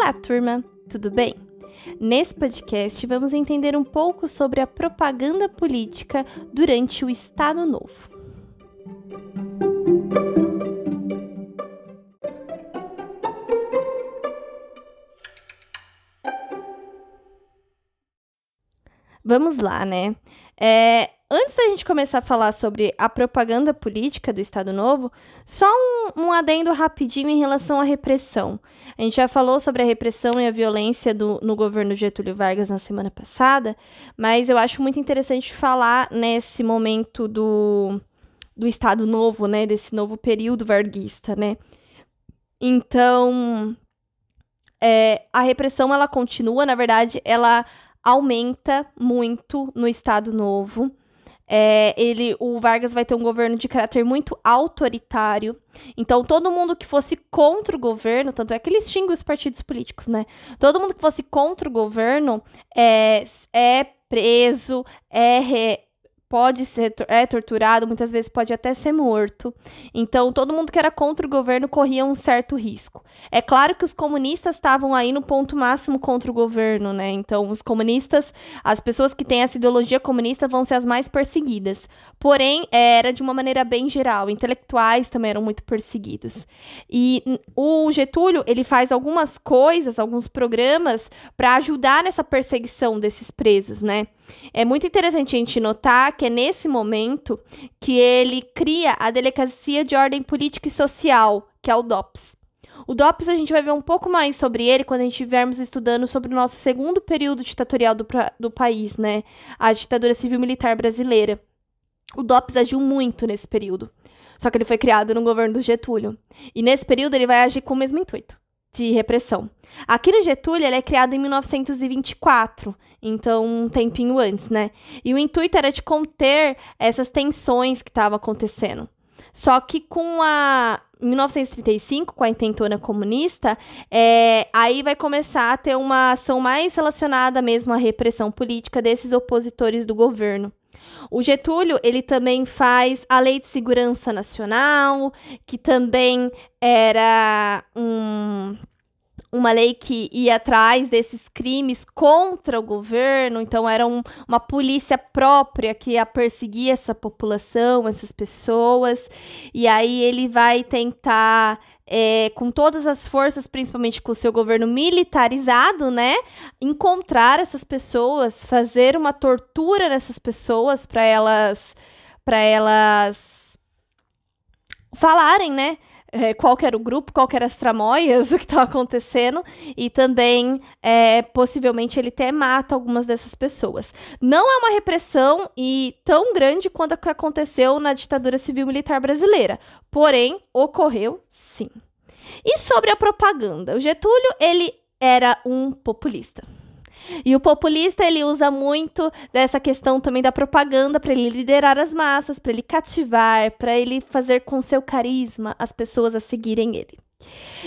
Olá, turma! Tudo bem? Nesse podcast, vamos entender um pouco sobre a propaganda política durante o Estado Novo. Vamos lá, né? É, antes da gente começar a falar sobre a propaganda política do Estado Novo, só um, um, adendo rapidinho em relação à repressão. A gente já falou sobre a repressão e a violência do, no governo Getúlio Vargas na semana passada, mas eu acho muito interessante falar nesse momento do, do Estado Novo, né, desse novo período varguista, né. Então, é, a repressão ela continua, na verdade, ela aumenta muito no Estado Novo. É, ele, o Vargas vai ter um governo de caráter muito autoritário. Então, todo mundo que fosse contra o governo, tanto é que ele extingue os partidos políticos, né? Todo mundo que fosse contra o governo é, é preso, é, pode ser é torturado, muitas vezes pode até ser morto. Então, todo mundo que era contra o governo corria um certo risco. É claro que os comunistas estavam aí no ponto máximo contra o governo, né? Então, os comunistas, as pessoas que têm essa ideologia comunista vão ser as mais perseguidas. Porém, era de uma maneira bem geral. Intelectuais também eram muito perseguidos. E o Getúlio, ele faz algumas coisas, alguns programas para ajudar nessa perseguição desses presos, né? É muito interessante a gente notar que é nesse momento que ele cria a Delegacia de Ordem Política e Social, que é o DOPS. O DOPS a gente vai ver um pouco mais sobre ele quando a gente estivermos estudando sobre o nosso segundo período ditatorial do, do país, né? A ditadura civil-militar brasileira. O DOPS agiu muito nesse período. Só que ele foi criado no governo do Getúlio. E nesse período ele vai agir com o mesmo intuito de repressão. Aqui no Getúlio, ele é criado em 1924, então um tempinho antes, né? E o intuito era de conter essas tensões que estavam acontecendo. Só que com a 1935, com a intentona comunista, é, aí vai começar a ter uma ação mais relacionada mesmo à repressão política desses opositores do governo. O Getúlio, ele também faz a Lei de Segurança Nacional, que também era um uma lei que ia atrás desses crimes contra o governo, então era um, uma polícia própria que ia perseguir essa população, essas pessoas, e aí ele vai tentar. É, com todas as forças, principalmente com o seu governo militarizado, né? Encontrar essas pessoas, fazer uma tortura nessas pessoas para elas, para elas falarem, né? É, qual era o grupo, qual as tramóias, o que estava acontecendo, e também, é, possivelmente, ele até mata algumas dessas pessoas. Não é uma repressão e tão grande quanto a que aconteceu na ditadura civil-militar brasileira, porém, ocorreu sim. E sobre a propaganda, o Getúlio, ele era um populista. E o populista ele usa muito dessa questão também da propaganda para ele liderar as massas, para ele cativar, para ele fazer com seu carisma as pessoas a seguirem ele.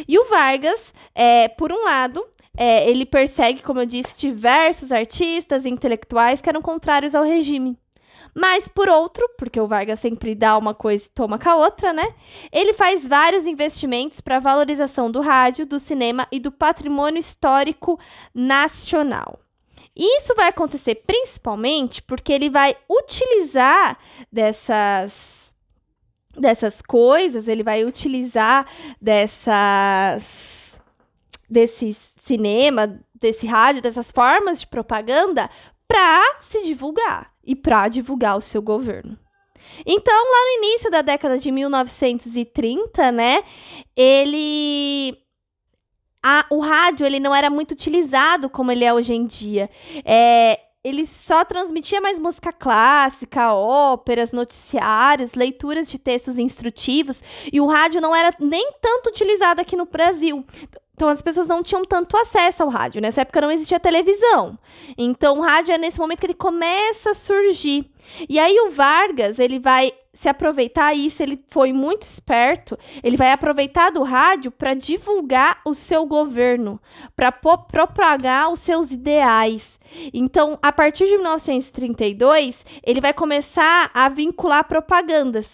E o Vargas, é, por um lado, é, ele persegue, como eu disse, diversos artistas e intelectuais que eram contrários ao regime. Mas, por outro, porque o Vargas sempre dá uma coisa e toma com a outra, né? Ele faz vários investimentos para valorização do rádio, do cinema e do patrimônio histórico nacional. Isso vai acontecer principalmente porque ele vai utilizar dessas dessas coisas, ele vai utilizar dessas desse cinema, desse rádio, dessas formas de propaganda para se divulgar e para divulgar o seu governo. Então, lá no início da década de 1930, né, ele a, o rádio ele não era muito utilizado como ele é hoje em dia. É, ele só transmitia mais música clássica, óperas, noticiários, leituras de textos instrutivos, e o rádio não era nem tanto utilizado aqui no Brasil. Então as pessoas não tinham tanto acesso ao rádio. Nessa época não existia televisão. Então o rádio é nesse momento que ele começa a surgir. E aí o Vargas, ele vai se aproveitar isso, ele foi muito esperto. Ele vai aproveitar do rádio para divulgar o seu governo, para propagar os seus ideais. Então, a partir de 1932, ele vai começar a vincular propagandas.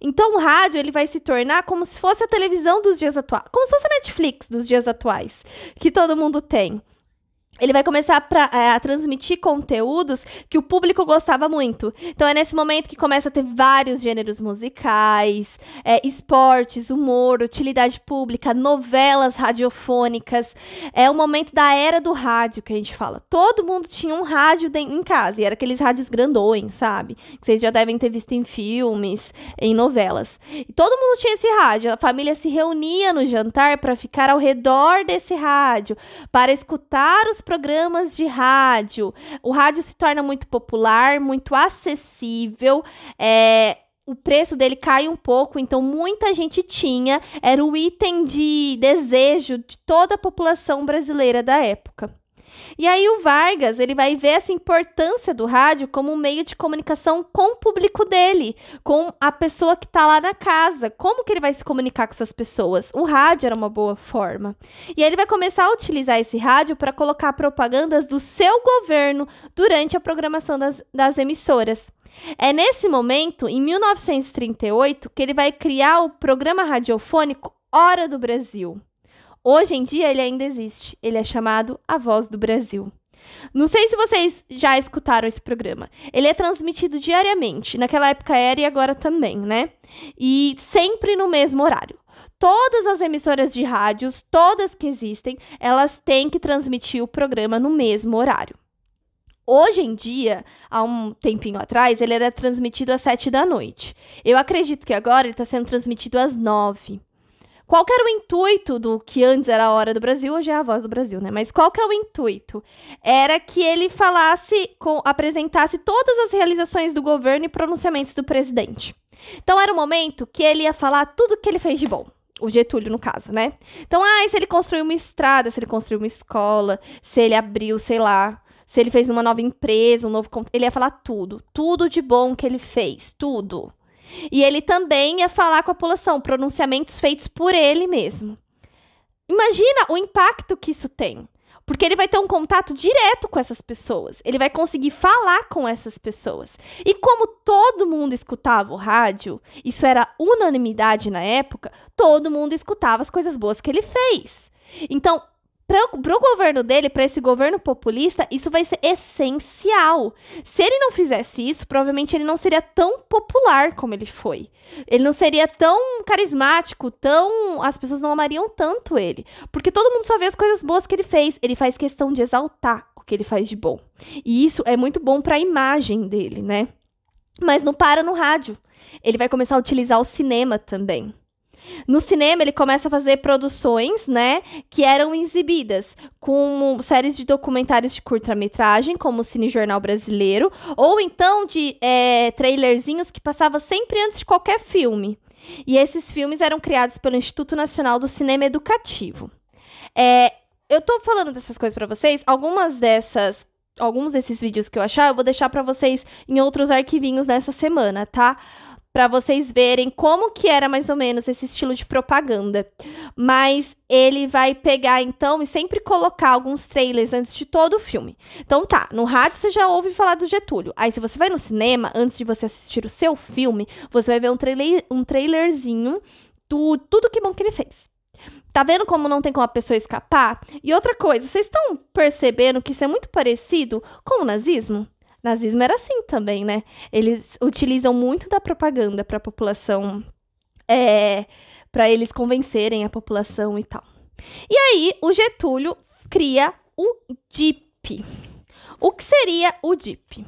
Então o rádio ele vai se tornar como se fosse a televisão dos dias atuais, como se fosse a Netflix dos dias atuais, que todo mundo tem ele vai começar pra, é, a transmitir conteúdos que o público gostava muito. Então é nesse momento que começa a ter vários gêneros musicais, é, esportes, humor, utilidade pública, novelas radiofônicas. É o momento da era do rádio que a gente fala. Todo mundo tinha um rádio em casa, e era aqueles rádios grandões, sabe? Que vocês já devem ter visto em filmes, em novelas. E todo mundo tinha esse rádio. A família se reunia no jantar para ficar ao redor desse rádio, para escutar os programas de rádio. O rádio se torna muito popular, muito acessível. É, o preço dele cai um pouco, então muita gente tinha, era o item de desejo de toda a população brasileira da época. E aí o Vargas, ele vai ver essa importância do rádio como um meio de comunicação com o público dele, com a pessoa que está lá na casa. Como que ele vai se comunicar com essas pessoas? O rádio era uma boa forma. E aí ele vai começar a utilizar esse rádio para colocar propagandas do seu governo durante a programação das, das emissoras. É nesse momento, em 1938, que ele vai criar o programa radiofônico Hora do Brasil. Hoje em dia ele ainda existe. Ele é chamado A Voz do Brasil. Não sei se vocês já escutaram esse programa. Ele é transmitido diariamente. Naquela época era e agora também, né? E sempre no mesmo horário. Todas as emissoras de rádios, todas que existem, elas têm que transmitir o programa no mesmo horário. Hoje em dia, há um tempinho atrás, ele era transmitido às sete da noite. Eu acredito que agora ele está sendo transmitido às nove. Qual que era o intuito do que antes era a Hora do Brasil, hoje é a Voz do Brasil, né? Mas qual que é o intuito? Era que ele falasse, com, apresentasse todas as realizações do governo e pronunciamentos do presidente. Então era o momento que ele ia falar tudo que ele fez de bom. O Getúlio, no caso, né? Então, ah, se ele construiu uma estrada, se ele construiu uma escola, se ele abriu, sei lá, se ele fez uma nova empresa, um novo. Ele ia falar tudo. Tudo de bom que ele fez. Tudo. E ele também ia falar com a população, pronunciamentos feitos por ele mesmo. Imagina o impacto que isso tem. Porque ele vai ter um contato direto com essas pessoas. Ele vai conseguir falar com essas pessoas. E como todo mundo escutava o rádio, isso era unanimidade na época, todo mundo escutava as coisas boas que ele fez. Então, para o governo dele, para esse governo populista, isso vai ser essencial. Se ele não fizesse isso, provavelmente ele não seria tão popular como ele foi. Ele não seria tão carismático, tão. As pessoas não amariam tanto ele. Porque todo mundo só vê as coisas boas que ele fez. Ele faz questão de exaltar o que ele faz de bom. E isso é muito bom para a imagem dele, né? Mas não para no rádio. Ele vai começar a utilizar o cinema também. No cinema, ele começa a fazer produções, né, que eram exibidas com séries de documentários de curta-metragem, como o Cine Jornal Brasileiro, ou então de é, trailerzinhos que passava sempre antes de qualquer filme. E esses filmes eram criados pelo Instituto Nacional do Cinema Educativo. É, eu tô falando dessas coisas para vocês, algumas dessas alguns desses vídeos que eu achar, eu vou deixar para vocês em outros arquivinhos nessa semana, tá? Para vocês verem como que era mais ou menos esse estilo de propaganda. Mas ele vai pegar então e sempre colocar alguns trailers antes de todo o filme. Então tá, no rádio você já ouve falar do Getúlio. Aí se você vai no cinema, antes de você assistir o seu filme, você vai ver um, trailer, um trailerzinho do tudo que bom que ele fez. Tá vendo como não tem como a pessoa escapar? E outra coisa, vocês estão percebendo que isso é muito parecido com o nazismo? Nazismo era assim também, né? Eles utilizam muito da propaganda para a população, é, para eles convencerem a população e tal. E aí o Getúlio cria o DIP. O que seria o DIP?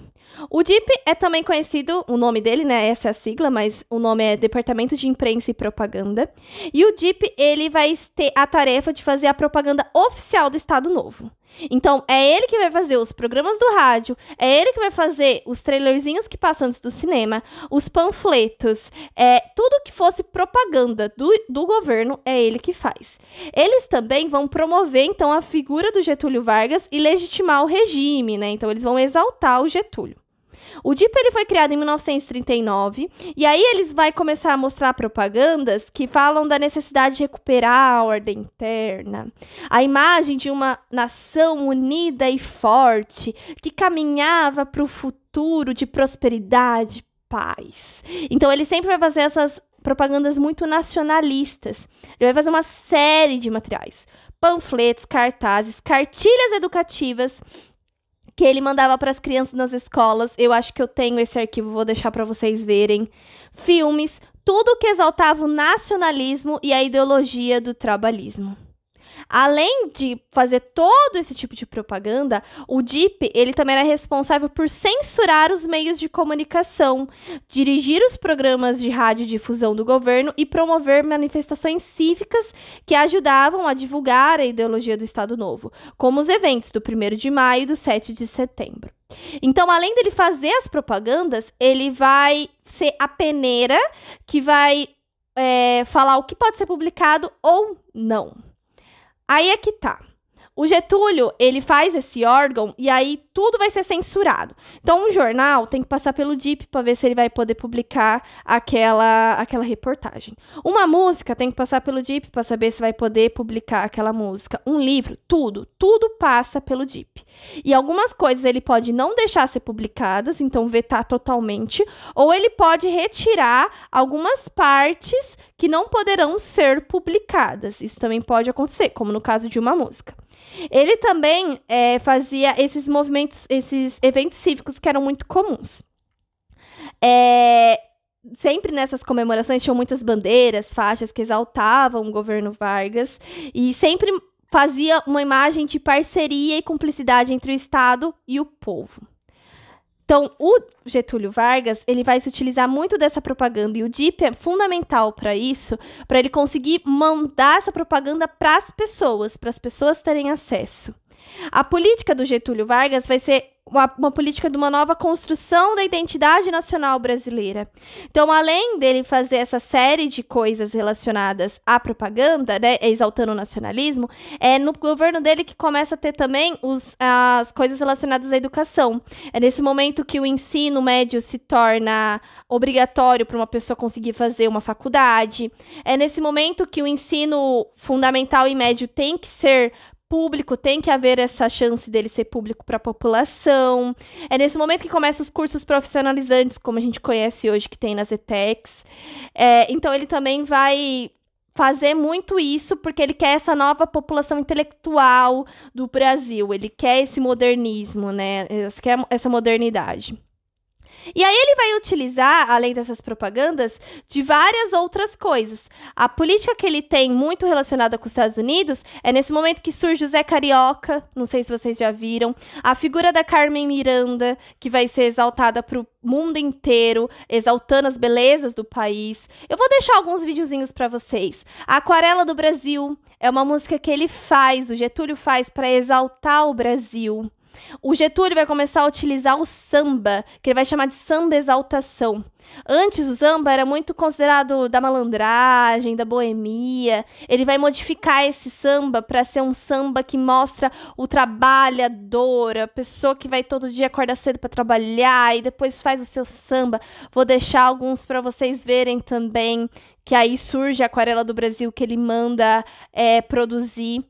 O DIP é também conhecido, o nome dele, né? Essa é a sigla, mas o nome é Departamento de Imprensa e Propaganda. E o DIP, ele vai ter a tarefa de fazer a propaganda oficial do Estado Novo. Então, é ele que vai fazer os programas do rádio, é ele que vai fazer os trailerzinhos que passam antes do cinema, os panfletos, é, tudo que fosse propaganda do, do governo, é ele que faz. Eles também vão promover, então, a figura do Getúlio Vargas e legitimar o regime, né? Então, eles vão exaltar o Getúlio. O DIP ele foi criado em 1939 e aí eles vai começar a mostrar propagandas que falam da necessidade de recuperar a ordem interna, a imagem de uma nação unida e forte que caminhava para o futuro de prosperidade, paz. Então ele sempre vai fazer essas propagandas muito nacionalistas. Ele vai fazer uma série de materiais, panfletos, cartazes, cartilhas educativas que ele mandava para as crianças nas escolas. Eu acho que eu tenho esse arquivo, vou deixar para vocês verem. Filmes, tudo que exaltava o nacionalismo e a ideologia do trabalhismo. Além de fazer todo esse tipo de propaganda, o DIP ele também era responsável por censurar os meios de comunicação, dirigir os programas de radiodifusão do governo e promover manifestações cívicas que ajudavam a divulgar a ideologia do Estado Novo, como os eventos do 1 de maio e do 7 de setembro. Então, além dele fazer as propagandas, ele vai ser a peneira que vai é, falar o que pode ser publicado ou não. Aí é que tá. O Getúlio, ele faz esse órgão e aí tudo vai ser censurado. Então, um jornal tem que passar pelo DIP para ver se ele vai poder publicar aquela, aquela reportagem. Uma música tem que passar pelo DIP para saber se vai poder publicar aquela música. Um livro, tudo, tudo passa pelo DIP. E algumas coisas ele pode não deixar ser publicadas, então vetar totalmente, ou ele pode retirar algumas partes que não poderão ser publicadas. Isso também pode acontecer, como no caso de uma música. Ele também é, fazia esses movimentos, esses eventos cívicos que eram muito comuns. É, sempre nessas comemorações tinham muitas bandeiras, faixas que exaltavam o governo Vargas e sempre fazia uma imagem de parceria e cumplicidade entre o Estado e o povo. Então, o Getúlio Vargas, ele vai se utilizar muito dessa propaganda e o DIP é fundamental para isso, para ele conseguir mandar essa propaganda para as pessoas, para as pessoas terem acesso. A política do Getúlio Vargas vai ser uma, uma, política de uma nova construção da identidade nacional brasileira. Então, além dele fazer essa série de coisas relacionadas à propaganda, né, exaltando o nacionalismo, é no governo dele que começa a ter também os, as coisas relacionadas à educação. É nesse momento que o ensino médio se torna obrigatório para uma pessoa conseguir fazer uma faculdade. É nesse momento que o ensino fundamental e médio tem que ser público, tem que haver essa chance dele ser público para a população. É nesse momento que começam os cursos profissionalizantes, como a gente conhece hoje, que tem nas ETECs. É, então, ele também vai fazer muito isso porque ele quer essa nova população intelectual do Brasil, ele quer esse modernismo, né? Ele quer essa modernidade. E aí ele vai utilizar, além dessas propagandas, de várias outras coisas. A política que ele tem muito relacionada com os Estados Unidos é nesse momento que surge o Zé Carioca, não sei se vocês já viram, a figura da Carmen Miranda, que vai ser exaltada para o mundo inteiro, exaltando as belezas do país. Eu vou deixar alguns videozinhos para vocês. A Aquarela do Brasil é uma música que ele faz, o Getúlio faz para exaltar o Brasil. O Getúlio vai começar a utilizar o samba, que ele vai chamar de samba exaltação. Antes o samba era muito considerado da malandragem, da boemia. Ele vai modificar esse samba para ser um samba que mostra o trabalhador, a pessoa que vai todo dia acordar cedo para trabalhar e depois faz o seu samba. Vou deixar alguns para vocês verem também, que aí surge a Aquarela do Brasil que ele manda é, produzir.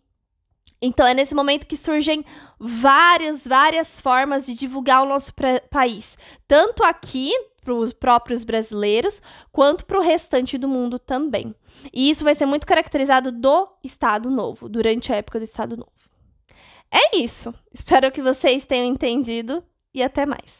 Então é nesse momento que surgem várias, várias formas de divulgar o nosso país, tanto aqui para os próprios brasileiros, quanto para o restante do mundo também. E isso vai ser muito caracterizado do Estado Novo, durante a época do Estado Novo. É isso. Espero que vocês tenham entendido e até mais.